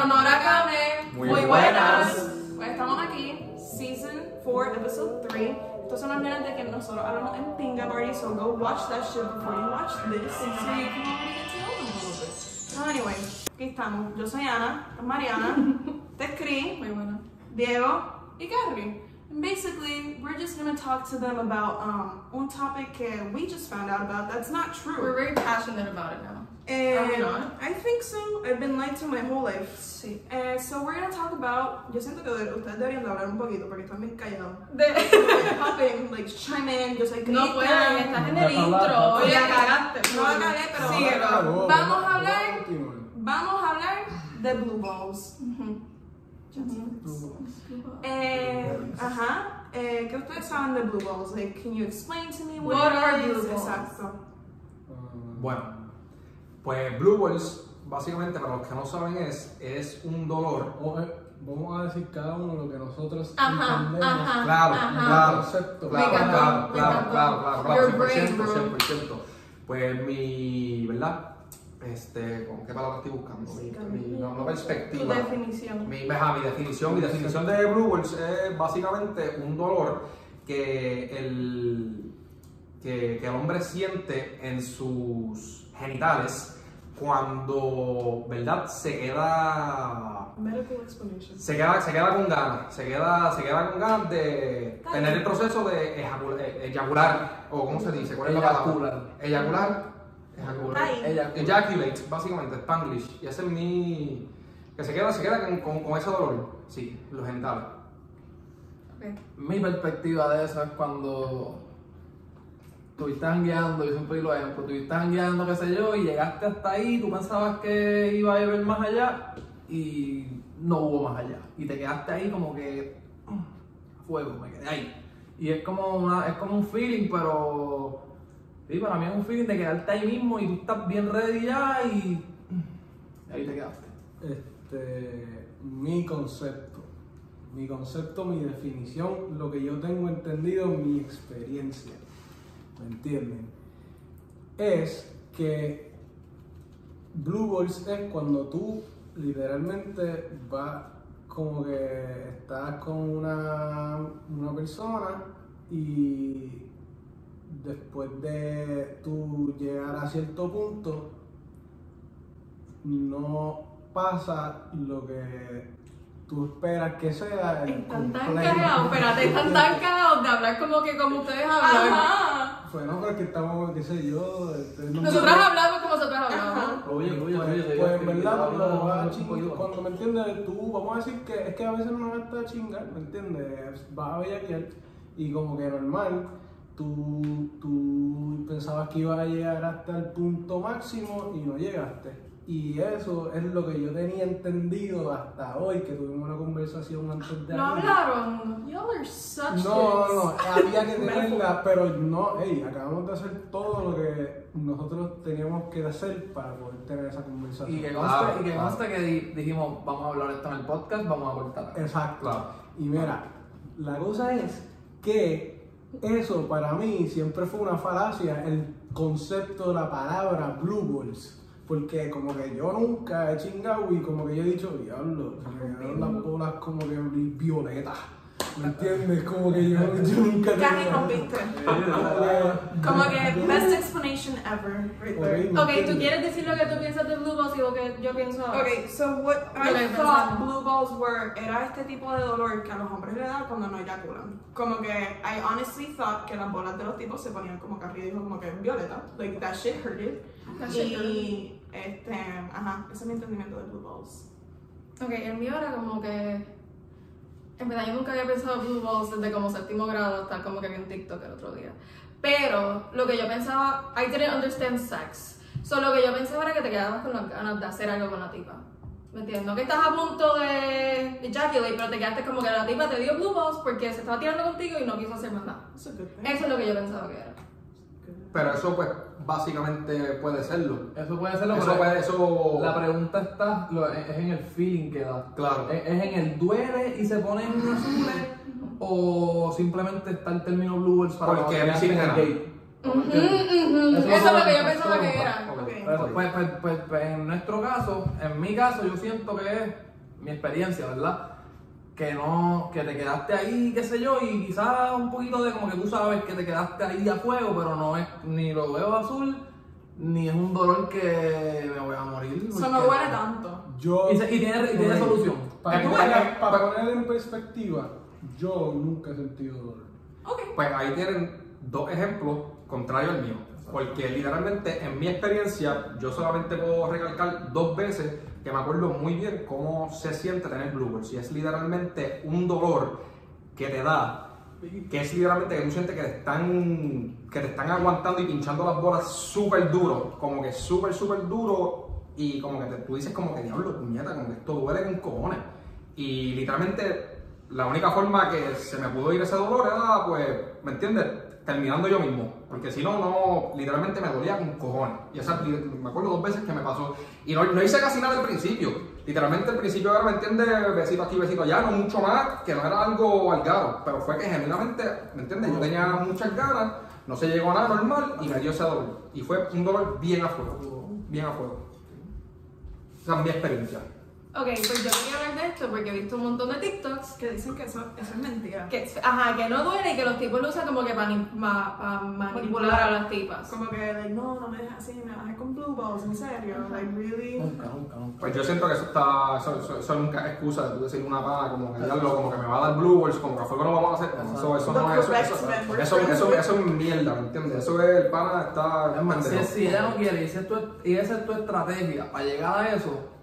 como Nora Kame. Muy Muy, buenas. buenas. Pues estamos aquí, Season 4, Episode 3. Estos son las nenas de que nosotros hablamos en Pinga Party, so go watch that shit before you watch this, so you can already get to know them a little bit. So anyway, aquí estamos. Yo soy Ana, esta es Mariana, esta es Cris, Muy buena. Diego y Carly. And basically, we're just gonna talk to them about um, un topic que we just found out about that's not true. We're very passionate about it now. And Are we not? I think so. I've been lied to my whole life. Sí. Uh, so we're gonna talk about. Yo siento que ustedes deberían de hablar un poquito porque están bien callados. De... Hop in, like chime in, yo soy No pueden, estás en el intro. Oye, deja hablar. cagaste. No la cagué, pero Síguelo. Vamos a hablar. Vamos a hablar de blue balls. Eh, ajá. Eh, ¿Qué ustedes saben de blue balls? Like, can you explain to me what, What are is? blue balls? Exacto. Bueno, pues Blue Balls, básicamente para los que no saben, es, es un dolor. Vamos a decir cada uno lo que nosotros Ajá, entendemos. ajá. Claro, Ajá. claro, Concepto. claro, claro, claro, claro, claro, claro, Your brain, 100%, bro. 100%. Pues mi, ¿verdad? Este, ¿con qué palabra estoy buscando? Mi, mi- no, no Tu perspectiva. definición. Mi, ajá, mi definición, mi definición de Blue Balls es básicamente un dolor que el, que, que el hombre siente en sus genitales cuando, ¿verdad? Se queda, se queda, se queda con ganas, se queda, se queda con ganas de tener el proceso de ejacula- eh, eyacular, o ¿cómo se dice? ¿Cuál es la palabra? Eyacular. Eyacular. Ejacular. Ejaculate, básicamente, Spanglish. Y ese es mi. que se queda, se queda con, con, con ese dolor. Sí, los genitales. Ok. mi perspectiva de eso es cuando estuviste jangueando, yo siempre digo ejemplo, estuviste jangueando, qué sé yo, y llegaste hasta ahí, tú pensabas que iba a ir más allá y no hubo más allá. Y te quedaste ahí como que fuego, me quedé ahí. Y es como una, es como un feeling, pero sí, para mí es un feeling de quedarte ahí mismo y tú estás bien ready ya y ahí te quedaste. Este, mi concepto, mi concepto, mi definición, lo que yo tengo entendido, mi experiencia, ¿me entienden? Es que Blue Balls es cuando tú literalmente vas como que estás con una, una persona y después de tú llegar a cierto punto no pasa lo que tú esperas que sea. el Están tan cagados, espérate, están tan cagados de hablar como que como ustedes hablan. Ajá. Bueno, porque estamos, qué sé yo. este, no- Nosotros hablamos como nosotros hablamos. Oye, oye, Pues, oye, pues, en oye, verdad, cuando, me entiendes, tú, vamos a decir que es que a veces no vas a chingar, ¿me entiendes? Vas a bellaquear y como que normal, tú, tú pensabas que ibas a llegar hasta el punto máximo y no llegaste. Y eso es lo que yo tenía entendido hasta hoy, que tuvimos una conversación antes de No aquí. hablaron. Y'all are such No, no, no, había que tenerla, pero no, hey, acabamos de hacer todo lo que nosotros teníamos que hacer para poder tener esa conversación. Y que Claro, conste, y que, claro. que di- dijimos, vamos a hablar esto en el podcast, vamos a cortar. Exacto. Claro. Y mira, la cosa es que eso para mí siempre fue una falacia, el concepto de la palabra blue balls. Porque como que yo nunca he chingado y como que yo he dicho, diablo, me quedaron las bolas como que vi- violetas. ¿Me entiendes? Como que yo, yo nunca he Casi rompiste. Como que best explanation ever, right there. Ok, ¿me Ok, ¿tú quieres decir lo que tú piensas de Blue Balls y lo que yo pienso ahora? Okay, so what I thought blue balls were era este tipo de dolor que a los hombres le da cuando no eyaculan. Como que I honestly thought que las bolas de los tipos se ponían como que arriba dijo como que violeta. Like that shit hurted. That shit y este, ajá, ese es mi entendimiento de blue balls. Ok, el mío era como que. En verdad, yo nunca había pensado Blue Balls desde como séptimo grado hasta como que vi un TikTok el otro día. Pero lo que yo pensaba, I didn't understand sex. So lo que yo pensaba era que te quedabas con las ganas de hacer algo con la tipa. ¿Me entiendes? No que estás a punto de ejaculate, pero te quedaste como que la tipa te dio Blue Balls porque se estaba tirando contigo y no quiso hacer más nada. Eso es lo que yo pensaba que era. Pero eso, pues, básicamente puede serlo. Eso puede ser lo Eso puede, eso. La pregunta está, lo- es es en el feeling que da. Claro. ¿Es, es en el duele y se ponen azules o simplemente está el término blue balls para Porque en el siguen gate? Ujú, ujú. Eso es lo que yo pensaba que era. Pues, pues, pues, pues, en nuestro caso, en mi caso, yo siento que es mi experiencia, ¿verdad? Que no, que te quedaste ahí, qué sé yo, y quizás un poquito de como que tú sabes que te quedaste ahí a fuego, pero no es ni lo veo azul, ni es un dolor que me voy a morir. Eso no duele tanto. Yo, Y, se- y tiene, y tiene Ok. solución. Para, para poner en perspectiva, yo nunca he sentido dolor. Ok. Pues ahí tienen dos ejemplos contrarios al mío. Porque literalmente en mi experiencia yo solamente puedo recalcar dos veces que me acuerdo muy bien cómo se siente tener bluebirds. Y es literalmente un dolor que te da, que es literalmente que tú sientes que te están, que te están aguantando y pinchando las bolas súper duro, como que súper, súper duro. Y como que te- tú dices como que diablo, puñeta, como que esto duele con cojones. Y literalmente la única forma que se me pudo ir ese dolor era, pues, ¿me entiendes? Terminando yo mismo. Porque si no, no, literalmente me dolía con cojones. Y esa, me acuerdo dos veces que me pasó. Y no, no hice casi nada al principio. Literalmente al principio era, ¿me entiendes? Besito aquí, besito allá, no mucho más, que no era algo algaro. Pero fue que genuinamente, ¿me entiendes? Yo tenía muchas ganas, no se llegó a nada normal y me dio ese dolor. Y fue un dolor bien a fuego. Bien a fuego. Esa es mi experiencia. Ok, pues yo quería hablar de esto porque he visto un montón de TikToks Que dicen que eso, eso es mentira. que, ajá, que no duele y que los tipos lo usan como que para manipular a las tipas. Como que, like, no, no me dejes así, me bajé con blue balls, en serio. Like, really. Nunca, nunca, nunca. Pues yo siento que eso está, eso, eso, eso nunca es excusa de tú decir una pana como que diablo, como que me va a dar blue balls, como que fue que no vamos a hacer, eso, eso no es, eso, eso, eso, eso, eso es mierda, ¿me entiendes? Eso es, el pana está si, si ella no quiere y esa es tu estrategia para llegar a eso,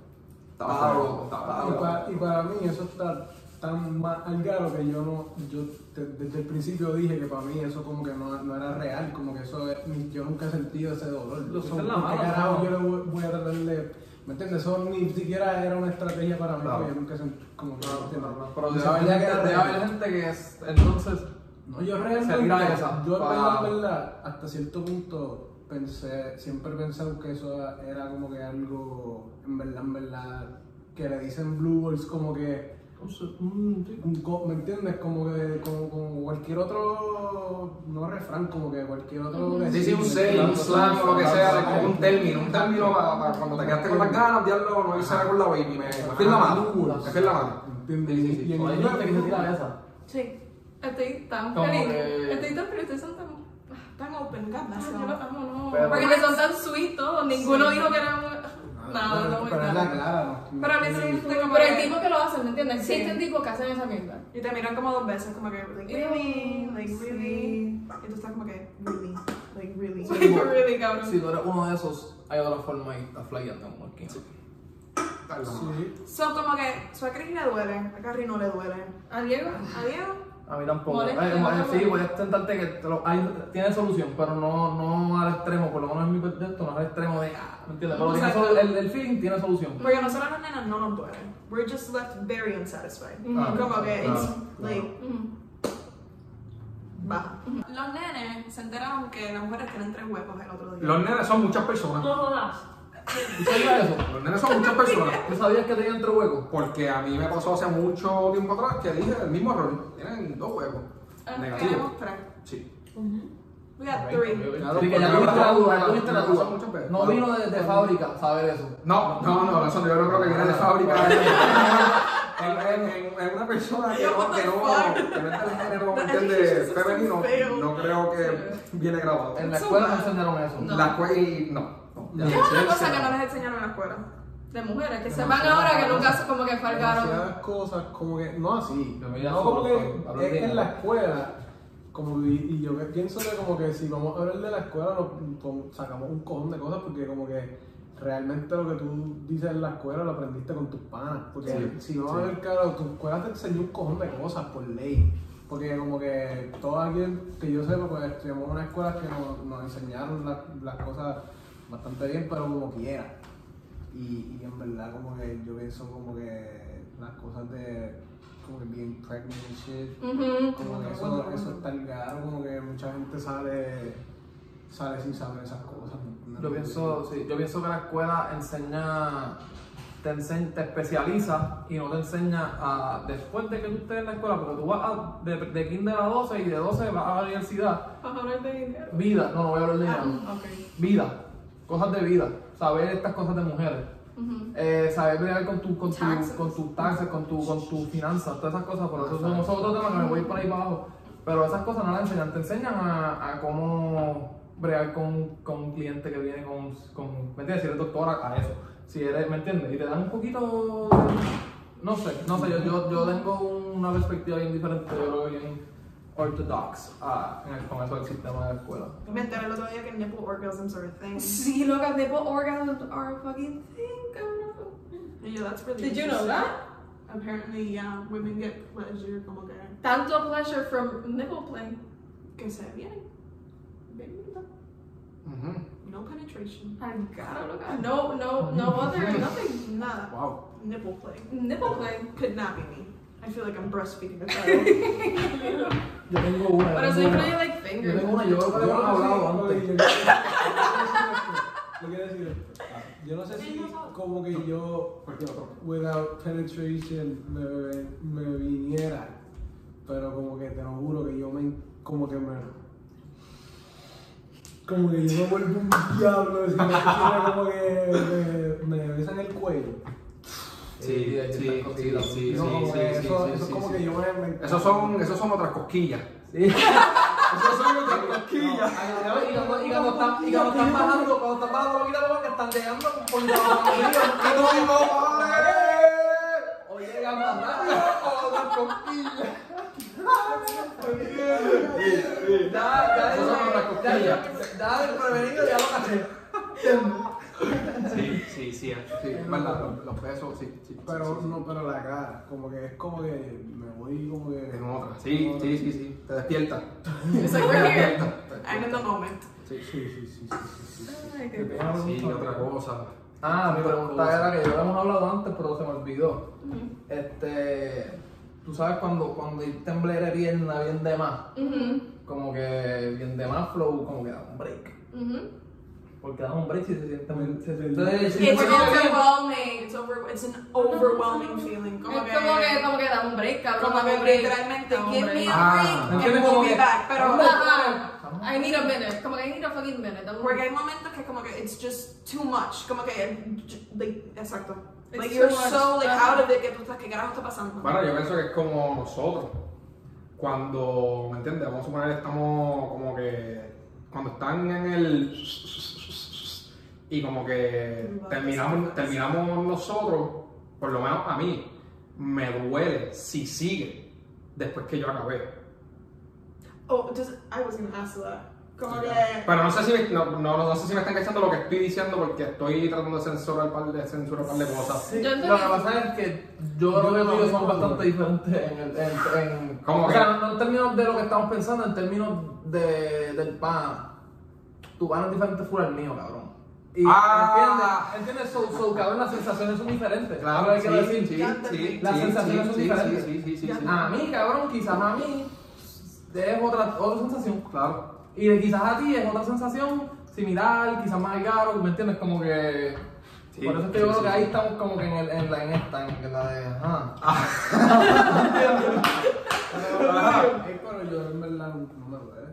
Está está Y para, y para mí eso está tan más al garo que yo no, yo te- desde el principio dije que para mí eso como que no, no era real, como que eso yo nunca he sentido ese dolor. Lo en la ¿por mano, qué carajo yo le voy, voy a tratar de, ¿me entiendes? Eso ni siquiera era una estrategia para mí, Claro. porque yo nunca sentí como que, no, no, Pero debe haber gente, gente que es, entonces, No, yo realmente, yo en verdad, hasta cierto punto pensé, siempre he pensado que eso era como que algo, en verdad, en verdad, que le dicen blue balls como que, ¿me entiendes? Como que, como, como cualquier otro, no refrán, como que cualquier otro... Sí, sí, un say, un ¿me slang o lo que sea, como un término, un término para, cuando te quedaste con las ganas, diablo, no hice nada con la baby, me, me fui en la mano, me fui en la mano. ¿Entiendes? Sí, sí, sí. Y en inglés, gente que se tira esa. Sí. Estoy tan feliz. Estoy tan feliz, ustedes son tan. Tan open, God bless them. no. Pero- Porque le son tan sweet todos. Ninguno Sí. dijo que era muy. Nada, pero, no muy pero es la nada. clara, ¿no? Pero como Pero hay que- que lo hacen, ¿me entiendes? Sí. Existen tipos que hacen esa mierda. Y te miran como dos veces, como que, like, really, like, Sí. really. Y tú estás como que, really, like, really. really, cabrón. Si tú eres uno de esos, hay otra forma y estás flyando como aquí. Sí. Son como que, su a Chris le duele, a Carrie no le duele. ¿A Diego? A Diego, A mí tampoco. Eh, sí, molesta. puedes tentarte que te lo- hay- tiene solución, pero no, no al extremo, por lo menos en mi proyecto, no al extremo de ah, ¿me entiendes? Pero tiene el, el feeling tiene solución. porque nosotros las nenas no nos duele. We're just left very unsatisfied. Ujú. Como que, it's, Ujú. baja. Los nenes se enteraron que las mujeres tienen tres huecos el otro día. Los nenes son muchas personas. No jodas. ¿Tú sabías eso? Los nenes son muchas personas. ¿Tú sabías que tenían tres huecos? Porque a mí me pasó hace mucho tiempo atrás que dije el mismo error. Tienen dos huevos. Ah, Negativos. Tenemos tres. Sí. We got three. Claro, Sí, que ya tuviste la duda, ya tuviste la duda. No vino de, de fábrica saber eso. No, no, no, eso yo no creo que viene de fábrica. En, en, en- en una persona que no, que no, que no es del género, system Femenino, no creo que viene grabado. En la escuela no enseñaron eso. La escuela y no. No. No. ¿Qué es otra cosa que no les enseñaron en la escuela? De mujeres, que se van ahora que nunca como que falgaron. Cosas, como que, no así, no como solo que es que en la escuela, como, y, y yo que pienso que como que si vamos a hablar de la escuela, nos, sacamos un cojón de cosas porque como que realmente lo que tú dices en la escuela lo aprendiste con tus panas, porque Sí, si vamos sí. a ver claro, tu escuela te enseñó un cojón de cosas por ley. Porque como que todo alguien que yo sepa, pues estudiamos en una escuela que nos, nos enseñaron la- las cosas bastante bien, pero como quiera. Y, y en verdad como que yo pienso como que las cosas de como que being pregnant and shit, Ujú. como que eso, eso es tan caro, como que mucha gente sale, sale sin saber esas cosas. ¿no? Yo pienso, sí, yo pienso que la escuela enseña, te, enseña, te especializa y no te enseña a, después de que tú estés en la escuela, porque tú vas a, de, de kinder a 12 y de 12 vas a la universidad, Vas a hablar de dinero. vida, no, no voy a hablar de dinero, Ah, ok. vida, cosas de vida, saber estas cosas de mujeres. Eh, saber bregar con, tu, con, tu, Taxes. con tus taxes, con, tu, con tus finanzas, todas esas cosas, por eso son otros temas que me voy por ahí para abajo. Pero esas cosas no las enseñan, te enseñan a, a cómo bregar con, con un cliente que viene con, con, ¿me entiendes? Si eres doctora, a eso. Si eres, ¿me entiendes? Y te dan un poquito, de- no sé, no sé, yo, yo, yo tengo una perspectiva bien diferente, yo creo que bien orthodox ah, en el- con eso del sistema de la escuela. Me enteré el otro día que nipple orgasms are a thing. Sí, loca, nipple orgasms are a fucking thing, cabrón. Y yo, that's really Did you know that? Apparently, yeah, women get pleasure como que, Tanto pleasure from nipple play. que se viene. Bienvenida. Ujú. No penetration. I gotta no, no, no other, nothing. Nada. Wow. Nipple play. Nipple play. could not be me. I feel like I'm breastfeeding a child. Yo tengo una. But yo it's tengo like like Yo fingers. tengo una, yo hemos hablado antes. Yo quiero decir esto. Yo no sé si como que yo, without penetration, me, me viniera, pero como que te lo juro que yo me, como que me, como que yo me vuelvo un diablo, como que me, me besan el cuello. Sí, sí, sí, sí, sí, No, como sí, que sí, eso, sí, eso sí, como sí. que yo me, son, esos son otras cosquillas. Sí. Esos son otras cosquillas. Y cuando, y cuando están, y cuando están bajando, cuando están bajando la vida, que están llegando por la O llegan más rápido o las cosquillas. Cosquillas. ya, el prevenido ya lo. Sí, sí, sí, sí, es verdad, los, los besos, sí, sí. Pero sí, sí. no, pero la cara, como que es como que me voy como que En otra. Sí, sí, sí, sí. Te despierta. It's like Te we're here. despierta. I'm in the moment. Sí, Sí, sí, sí, sí, sí, sí. Ay, qué Sí, otra cosa. Ah, mi pregunta era que ya lo hemos hablado antes, pero se me olvidó. Este, tú sabes cuando, cuando el temblor pierna bien de más, como que bien de más flow, como que da un break. Porque da un break si se siente muy. Se siente. It's overwhelming. It's over. It's an overwhelming feeling. Como Es como que, como que da un break, cabrón. como que un break. literalmente give me a Ah, break we'll Como be que- back. Pero Ajá. I need a minute. Como que I need a fucking minute. porque break. hay momentos que como que it's just too much. Como que like exacto. It's Like you're much. so like out of it que tú estás qué carajo está pasando. Bueno, yo pienso que es como nosotros. Cuando, ¿me entiendes? Vamos a suponer estamos como que. Cuando están en el. Y como que terminamos, terminamos nosotros, por lo menos a mí, me duele si sigue después que yo acabé. Oh, does I was gonna ask that. Como que Pero no sé si me, no, no, no sé si me están cachando lo que estoy diciendo porque estoy tratando de censurar un par de, censurar par de cosas. Sí, Yo lo que pasa es que yo creo que tú y yo somos bastante diferentes en el. En, en, ¿Cómo o que? sea, no en términos de lo que estamos pensando, en términos de, del pan. Tu pan es diferente fuera del mío, cabrón. Y Ah. entiendes, entiendes, so, so, cabrón, las sensaciones son diferentes. Claro, ¿Sabes sí, qué quiero decir? sí, sí, Las sí, sensaciones sí, son sí, diferentes. Sí, sí, sí, sí, sí. A mí, cabrón, quizás a mí es otra, otra sensación. Claro. Y de quizás a ti es otra sensación similar, quizás más caro, ¿me entiendes? Como que. Sí, por eso es que sí, yo creo sí, que sí. ahí estamos como que en, el, en, la, en esta, en la de. Ajá. Es pero yo en verdad no, no me duele.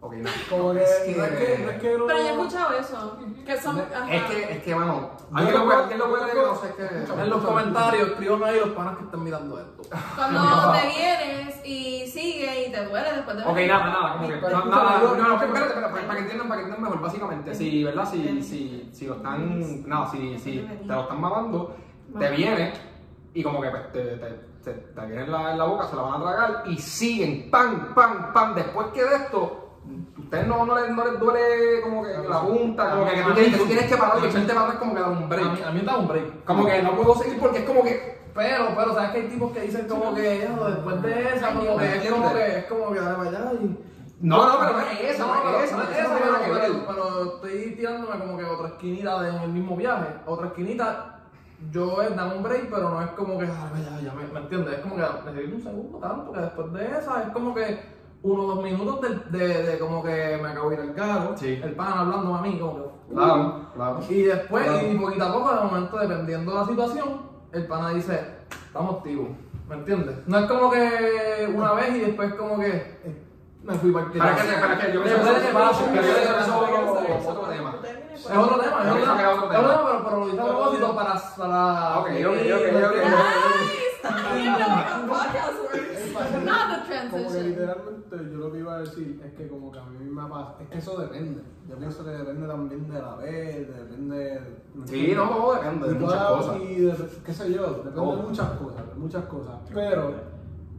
Ok, no. Como que, Es no es que, no es que no- Pero yo he escuchado eso. Que son. ajá. Es que, es que, bueno, alguien lo puede, lo puede no sé qué. En los comentarios, escriban ahí los panas que están mirando esto. Cuando te vienes y sigue y te duele después de Ok, nada, nada, como que. Pero No, nada, no, no, espérate, espérate, para, que entiendan, para que entiendan mejor, básicamente, si, ¿verdad? Si, si, si lo están, no, si, si te lo están mamando, te viene y como que pues, te, te, te, te en la, en la boca, se la van a tragar y siguen, pan, pan, pan, después que de esto, ustedes no, no, les, no les duele como que la punta, como que, que tú, tienes, que tú tienes que parar y echarte para atrás como que dar un A mí, break. a mí me da un break. Como que no puedo seguir porque es como que Pero, pero, ¿sabes que hay tipos que dicen como que "Yo, después de esa, como que es como que es como que dale para allá y. No, no, pero no es esa, no pero es esa, no es esa no pero, ver. pero estoy tirándome como que otra esquinita en el mismo viaje. Otra esquinita, yo es dar un break, pero no es como que, "Ay, ya, ya, me, ¿me entiendes? Es como que necesito un segundo tanto, que después de esa es como que uno o dos minutos de, de, de como que me acabo de ir al carro, Sí. el pan hablando a mí, como que. Claro, claro. y después, Claro. y poquito a poco, de momento, dependiendo de la situación, el pana dice, estamos activos. ¿Me entiendes? No es como que una vez y después como que. me fui para el Para que, para que yo Después de que pase, que después de que eso pase. es otro- tema. Es otro tema, es otro tema. pero, pero lo hice a propósito para... para Ok, ok, ok, ok. Como que literalmente yo lo que iba a decir es que como que a mí me pasa, es que eso depende. Yo pienso que depende también de la vez, depende... ¿me Sí, no, todo depende de muchas cosas. Y de, qué sé yo, depende de muchas cosas, de muchas cosas. Pero,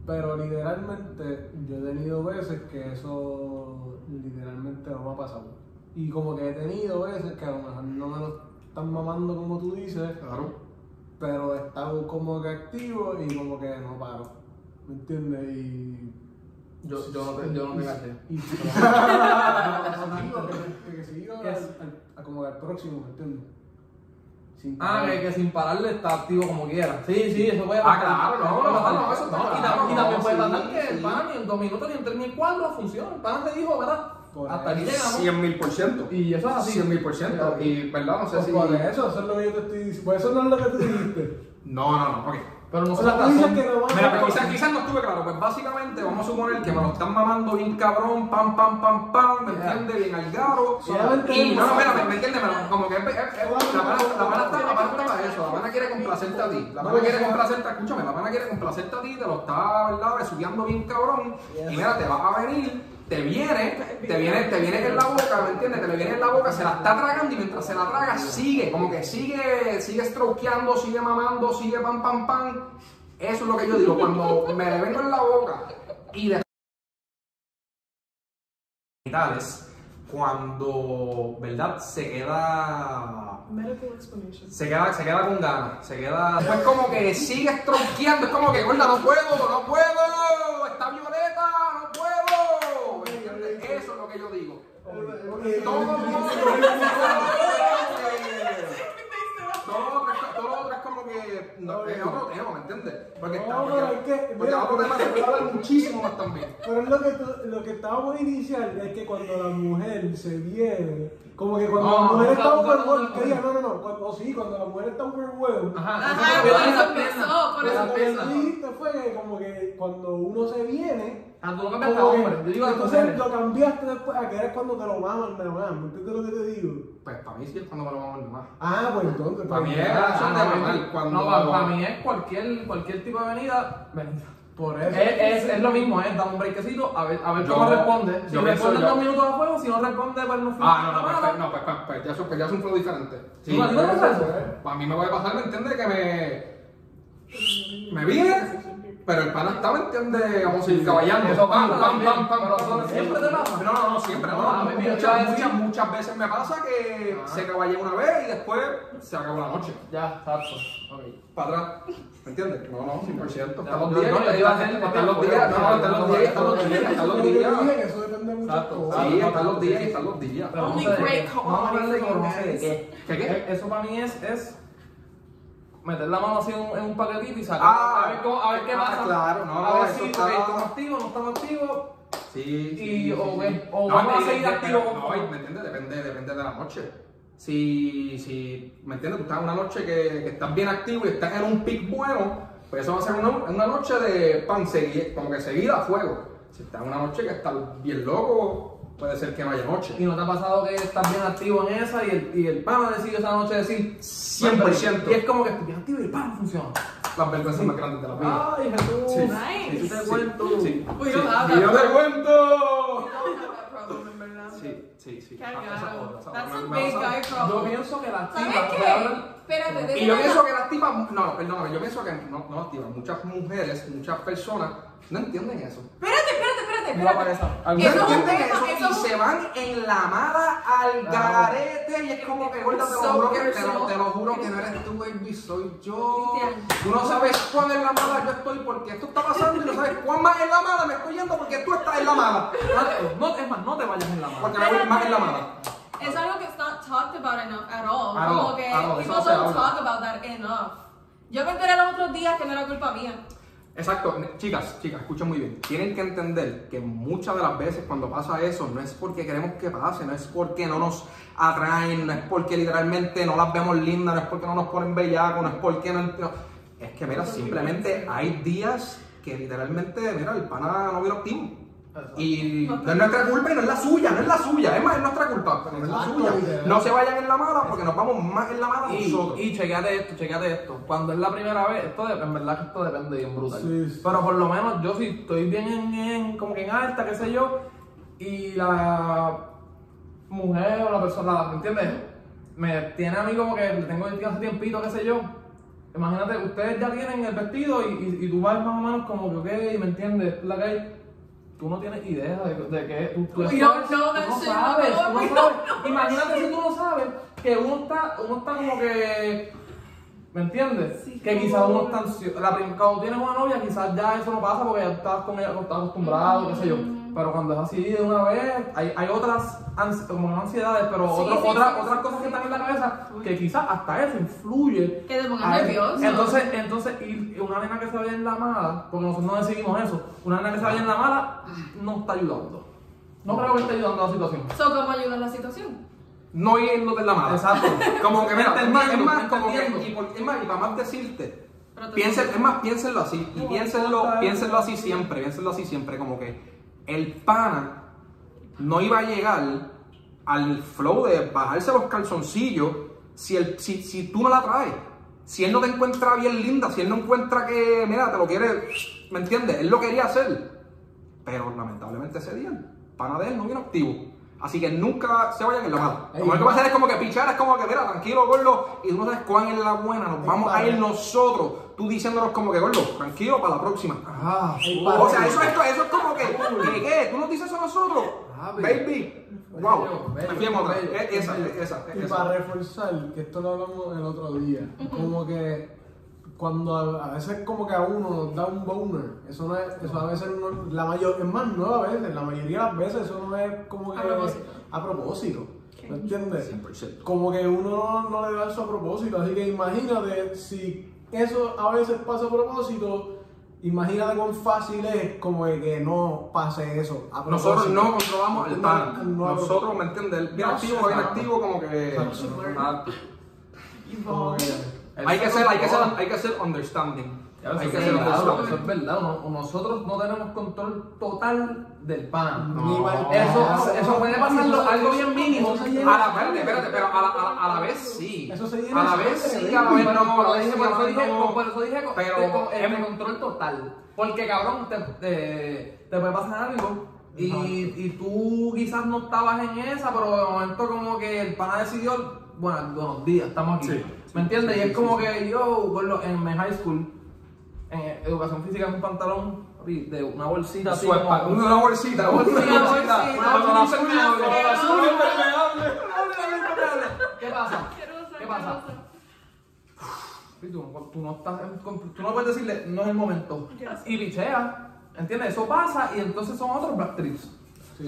pero literalmente yo he tenido veces que eso literalmente no me ha pasado. Y como que he tenido veces que a lo mejor no me lo están mamando como tú dices, Claro. pero he estado como que activo y como que no paro. ¿Me entiendes? Y. Yo, yo no te, yo no te caché. Y. que, al, al- a como que al próximo, ¿me entiendes? Sin Ah, que, que sin pararle está activo como quiera. Sí, sí, eso puede Ah, pasar. claro, no, puede no, pasar. no, eso está y, claro, y también no, puede sí, pasar que el sí. pana ni en dos minutos, ni en tres, ni en cuatro funciona. El pana te dijo, ¿verdad? Hasta aquí llegamos. 100 mil por ciento. Y eso es así. 100 mil por ciento. Y, ¿verdad? No sé Pues si. por eso, eso es lo que yo te estoy diciendo. Pues eso no es lo que tú dijiste. No, no, no, ok. Pero no sé la razón. Mira, pero quizás, quizás no estuve claro. Pues básicamente vamos a suponer que me lo están mamando bien cabrón, pam, pam, pam, pam, ¿me entiendes? Bien al garo. Solamente Y no, no, mira, ¿me, entiendes? Como que la pana está la pana está para eso. La pana quiere complacerte a ti. La pana quiere complacerte, escúchame, la pana quiere complacerte a ti, te lo está, ¿verdad? Besuqueando bien cabrón. Y mira, te vas a venir. Te viene, te viene, te viene en la boca, ¿me entiendes? Te le viene en la boca, se la está tragando y mientras se la traga sigue, como que sigue, sigue strokeando, sigue mamando, sigue pam, pam, pam. Eso es lo que yo digo, cuando me le vengo en la boca y de cuando, ¿verdad? Se queda Medical explanation. se queda, se queda con ganas, se queda. Después como que sigue tronqueando, es como que, gorda, no puedo, no puedo, está violeta, no puedo. ¿Me entiendes? Eso es lo que yo digo. Lo todo como que no, es otro tema, ¿me entiendes? Porque, está, No, pero es que- porque, porque mira, otro tema se puede hablar muchísimo más también. Pero es lo que, lo que estábamos inicial es que cuando la mujer se viene, como que cuando No, la mujer no, está no, no, overwhelmed, no, que no. no, no, no, cuando, sí, cuando la mujer está overwhelmed, Ajá, Ajá, por eso empezó, por eso tú dijiste fue como que cuando uno se viene, Ah, tú no cambiaste a como que- hombre. Yo digo a entonces mujeres. lo cambiaste después a que eres cuando te lo maman, me lo maman, ¿me entiendes lo que te digo? Pues para mí sí es cuando me lo vamos a más. Ah, pues entonces, Para pues, mí es Ah, de no, mamar, cuando- No, para, para mí es cualquier, cualquier tipo de venida. venida. por eso. Es, es, es lo mismo, es dar un breakcito a ver, a ver Yo- cómo responde. Si yo responde pienso en yo- dos minutos a fuego, si no responde, pues no Ah, no, no, pues, no, pues, pues, pues, ya, es un- pues ya es un flow diferente. Sí, ¿Tú a ti no te pasa eso? a mí me puede pasar, ¿me entiendes? Que me. Me viene, pero el pana está, ¿me entiendes? Vamos a ir caballando. Eso pam, pam, pam, pam, siempre te pasa. No, no, no, siempre, no. Ah, no. iba a Muchas, muchas, muchas veces me pasa que Ah. se caballé una vez y después se acabó la noche. Ya, exacto. Ok. Para atrás. ¿Me entiendes? No, no, 100%. Están No, los días, no, están los días, no, no, están los días, están los días, están los días. Exacto. Sí, están los días y están los días. No Only great qué. quality Vamos a hablar de for eso, no para mí es meter la mano así en un, en un paquetito y sacar. Ah, a, ver cómo, a ver qué ah, pasa. claro, no, a no, ver si está- estamos activos, no estamos activos. Sí, Y- sí, o sí, sí. o vamos a seguir activos No, ¿me entiendes? Depende, depende de la noche. Si, si, ¿me entiendes? Tú estás en una noche que, que estás bien activo y estás en un pic bueno, pues eso va a ser una, una noche de pan segui- como que seguida a fuego. Si estás en una noche que estás bien loco, puede ser que haya noche. ¿Y no te ha pasado que estás bien activo en esa y el, y el pana decide esa noche decir 100%. Y es como que estoy bien activo y el pana funciona. Las vergüenzas más grandes de la vida. Ay, Jesús. Sí. Nice. Sí, te Sí, cuento. Sí. We sí. don't have Y yo te cuento. We don't have that problem, en verdad. Sí, sí, sí. Qué Ah, Yo pienso que las ¿Sabes tipas Espérate, Y yo pienso que las tipas, no, perdóname, yo pienso que, no, no las tipas, muchas mujeres, muchas personas no entienden eso. Espérate, espérate, No Eso es un entienden tema, eso eso y se van en la mala al garete y es como que, gorda, te lo juro que, te lo, te lo juro que no eres tú, baby, soy yo. Tú no sabes cuán en la mala yo estoy porque esto está pasando y no sabes cuán más en la mala me estoy yendo porque tú estás en la mala. No, es más, no te vayas en la mano. Porque me voy más en la mala. Es algo que it's not talked about enough at all. At Como all, que people don't talk about that enough. Yo me enteré los otros días que no era culpa mía. Exacto, chicas, chicas, escuchen muy bien. Tienen que entender que muchas de las veces cuando pasa eso no es porque queremos que pase, no es porque no nos atraen, no es porque literalmente no las vemos lindas, no es porque no nos ponen bellacos, no es porque no. Es que, mira, simplemente hay días que literalmente, mira, el pana no vio optimismo. Y no es nuestra culpa y no es la suya, no es la suya, es más, es nuestra culpa, pero no es la Exacto, suya. literal. No se vayan en la mala porque nos vamos más en la mala Y, nosotros. y chequeate esto, chequeate esto. Cuando es la primera vez, esto de- en verdad que esto depende bien brutal. Sí, sí. Pero por lo menos yo si estoy bien en, en- como que en alta, qué sé yo, y la mujer o la persona, ¿me entiendes? Me tiene a mí como que le tengo hace tiempito, qué sé yo. Imagínate, ustedes ya tienen el vestido y, y, y tú vas más o menos como que, ok, ¿me entiendes? La que hay. Tú no tienes idea de, de que tú, no sabes, tú no Imagínate si tú no sabes que uno está, uno está como que ¿Me entiendes? Sí, que quizás uno está ansio- la prim- Cuando tienes una novia, quizás ya eso no pasa porque ya estás con ella, estás acostumbrado, qué sé yo. Pero cuando es así de una vez, hay, hay otras ansi- como no ansiedades, pero Sí, otro- sí, otras, otras cosas que están en la cabeza que quizás hasta eso influye. Que te pongas nervioso. Entonces, una nena que se vaya en la mala, porque nosotros no decidimos eso, una nena que se vaya en la mala no está ayudando. No creo que esté ayudando a la situación. So, ¿Cómo ayuda la situación? No yéndote en la mala. Exacto. Como que, mira, es más, es más, como que, y, por- es más, y para más decirte, piensen, es más, piénsenlo así, y piénsenlo, piénsenlo así siempre, piénsenlo así siempre, como que el pana no iba a llegar al flow de bajarse los calzoncillos si, el, si, si tú no la traes. Si él no te encuentra bien linda, si él no encuentra que, mira, te lo quiere, ¿me entiendes? Él lo quería hacer. Pero lamentablemente ese día, el pana de él no vino activo. Así que nunca se vayan en la mala. Lo que va a hacer es como que pichar, es como que, mira, tranquilo, gordo, y tú no sabes cuán es la buena, nos vamos a ir nosotros, tú diciéndonos como que, gordo, tranquilo, para la próxima. Ah, Ey, O sea, eso es, eso es como que, ¿qué, qué? ¿Tú nos dices eso a nosotros? Papi. Baby. Wow. en otra. bello, Esa, esa, Y esa. para reforzar, que esto lo hablamos el otro día, como que cuando a, a veces como que a uno nos da un boner, eso no es, eso a veces no, la mayor, es más, no a veces, la mayoría de las veces eso no es como que A propósito. a propósito, ¿me entiendes? 100%. Como que uno no, no le da eso a propósito, así que imagínate si eso a veces pasa a propósito, imagínate cuán fácil es como de que no pase eso a. Nosotros no controlamos el pan. no Nosotros, ¿me entiendes? Bien No, activo, bien activo, como que. Exacto. Como que- Hay que ser, hay que ser, hay que ser understanding. Eso que eso es verdad. Nosotros no tenemos control total del pan. Ni mal- Eso, eso puede pasarlo Eso- algo bien mínimo. A la, espérate, espérate, pero a la, a la, a la vez sí. Eso se A la vez sí, a la vez Pero no. por a la eso vez dije, por eso dije, no. Pero el control total. Porque cabrón, te, te, te puede pasar algo y, y tú quizás no estabas en esa, pero de momento como que el pana decidió, bueno, buenos días, estamos aquí. Sí, ¿Me entiendes? sí, y es sí, como sí. que yo, en mi high school, en educación física, es un pantalón de una bolsita así. Como- una una bolsita, Una una bolsita, bolsita. bolsita. Una impermeable. ¿Qué pasa? ¿Qué pasa? tú, no estás, tú no puedes decirle, no es el momento. Y pichea, ¿entiendes? Eso pasa y entonces son otros black trips.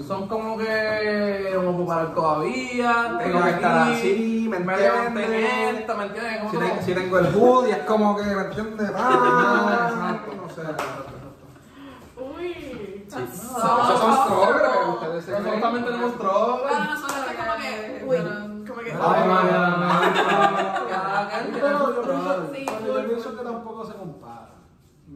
Son como que no puedo parar todavía, Tengo que estar así, ¿me entiendes? esta, ¿me entiendes? Si, te- tengo el hoodie, es como que, ¿me entiendes? Ah, no sé. Uy. Esos son que ustedes se Nosotros también tenemos. Bueno, nosotros es como que. Uy. Como que. Ay, María, Pero yo pienso, Sí, pero yo full, pienso full. que tampoco se compara.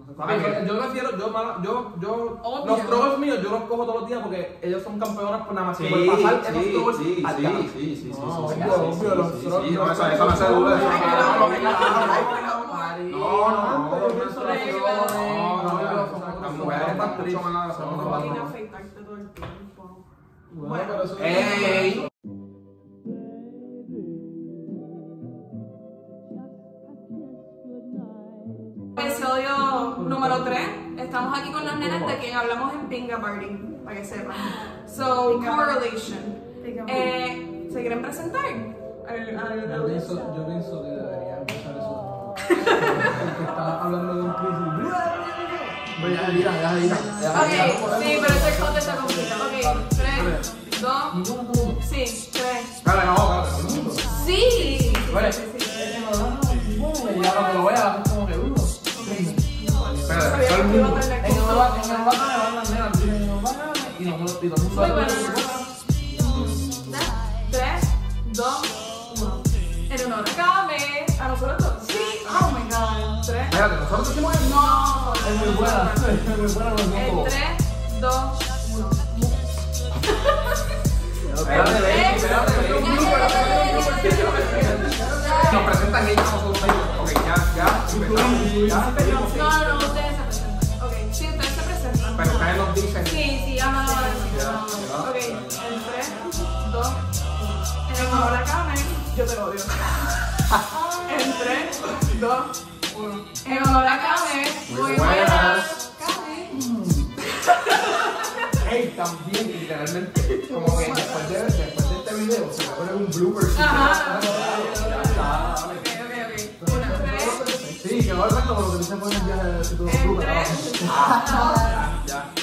Compara. yo, yo refiero, yo, mala- yo, yo, Obvio. los trolls míos yo los cojo todos los días porque ellos son campeonas por nada más que Sí, por pasar sí, esos trolls sí, al sí, sí, sí, sí, sí, No, sí, sí, obvio, sí, los sí, trolls- sí, no, eso eso no se trolls- duda. no- no, no, no, no, No, no, pero yo pienso no, que- no, no, no, las mujeres están tiempo. Bueno, pero eso Ey. Número 3. Estamos aquí con las nenas de quien hablamos en Pinga Party, para que sepan. So, Pinga correlation. Pinga Eh, ¿Se quieren presentar? Al, al, Yo pienso, yo pienso que debería empezar eso. Porque está hablando de un crisis. Ya, mira, ya, mira, ya, Ok, ya. sí, pero este conte está complicado. Ok, 3, 2, Ninguno tuvo. sí, 3. Dale, no, dale. Sí. Es que no ya cuando lo veas, es como todo el a mundo. En en en. Muy. 3, 2, 1. En honor. Came. A nosotros dos. Sí. Oh my god. 3. Espérate, nosotros decimos el No. Es muy buena, es muy buena, no es El muy 3, 2, 1. Espérate, espérate. Nos presentan ellos a nosotros. Ok, ya, ya. No, no, ustedes presentan. Pero ustedes nos dicen. Sí, sí, ya me lo van a ya. Ok, en 3, 2, 1. En honor a Carmen, yo te odio. En 3, 2, 1. En honor a Carmen, Muy buenas. Ey, también, literalmente, como que después de, después de este video se va a poner un blooper. Ajá. Sí, que ahora como lo que dicen ponen ya En tú, 3, Ya, ya,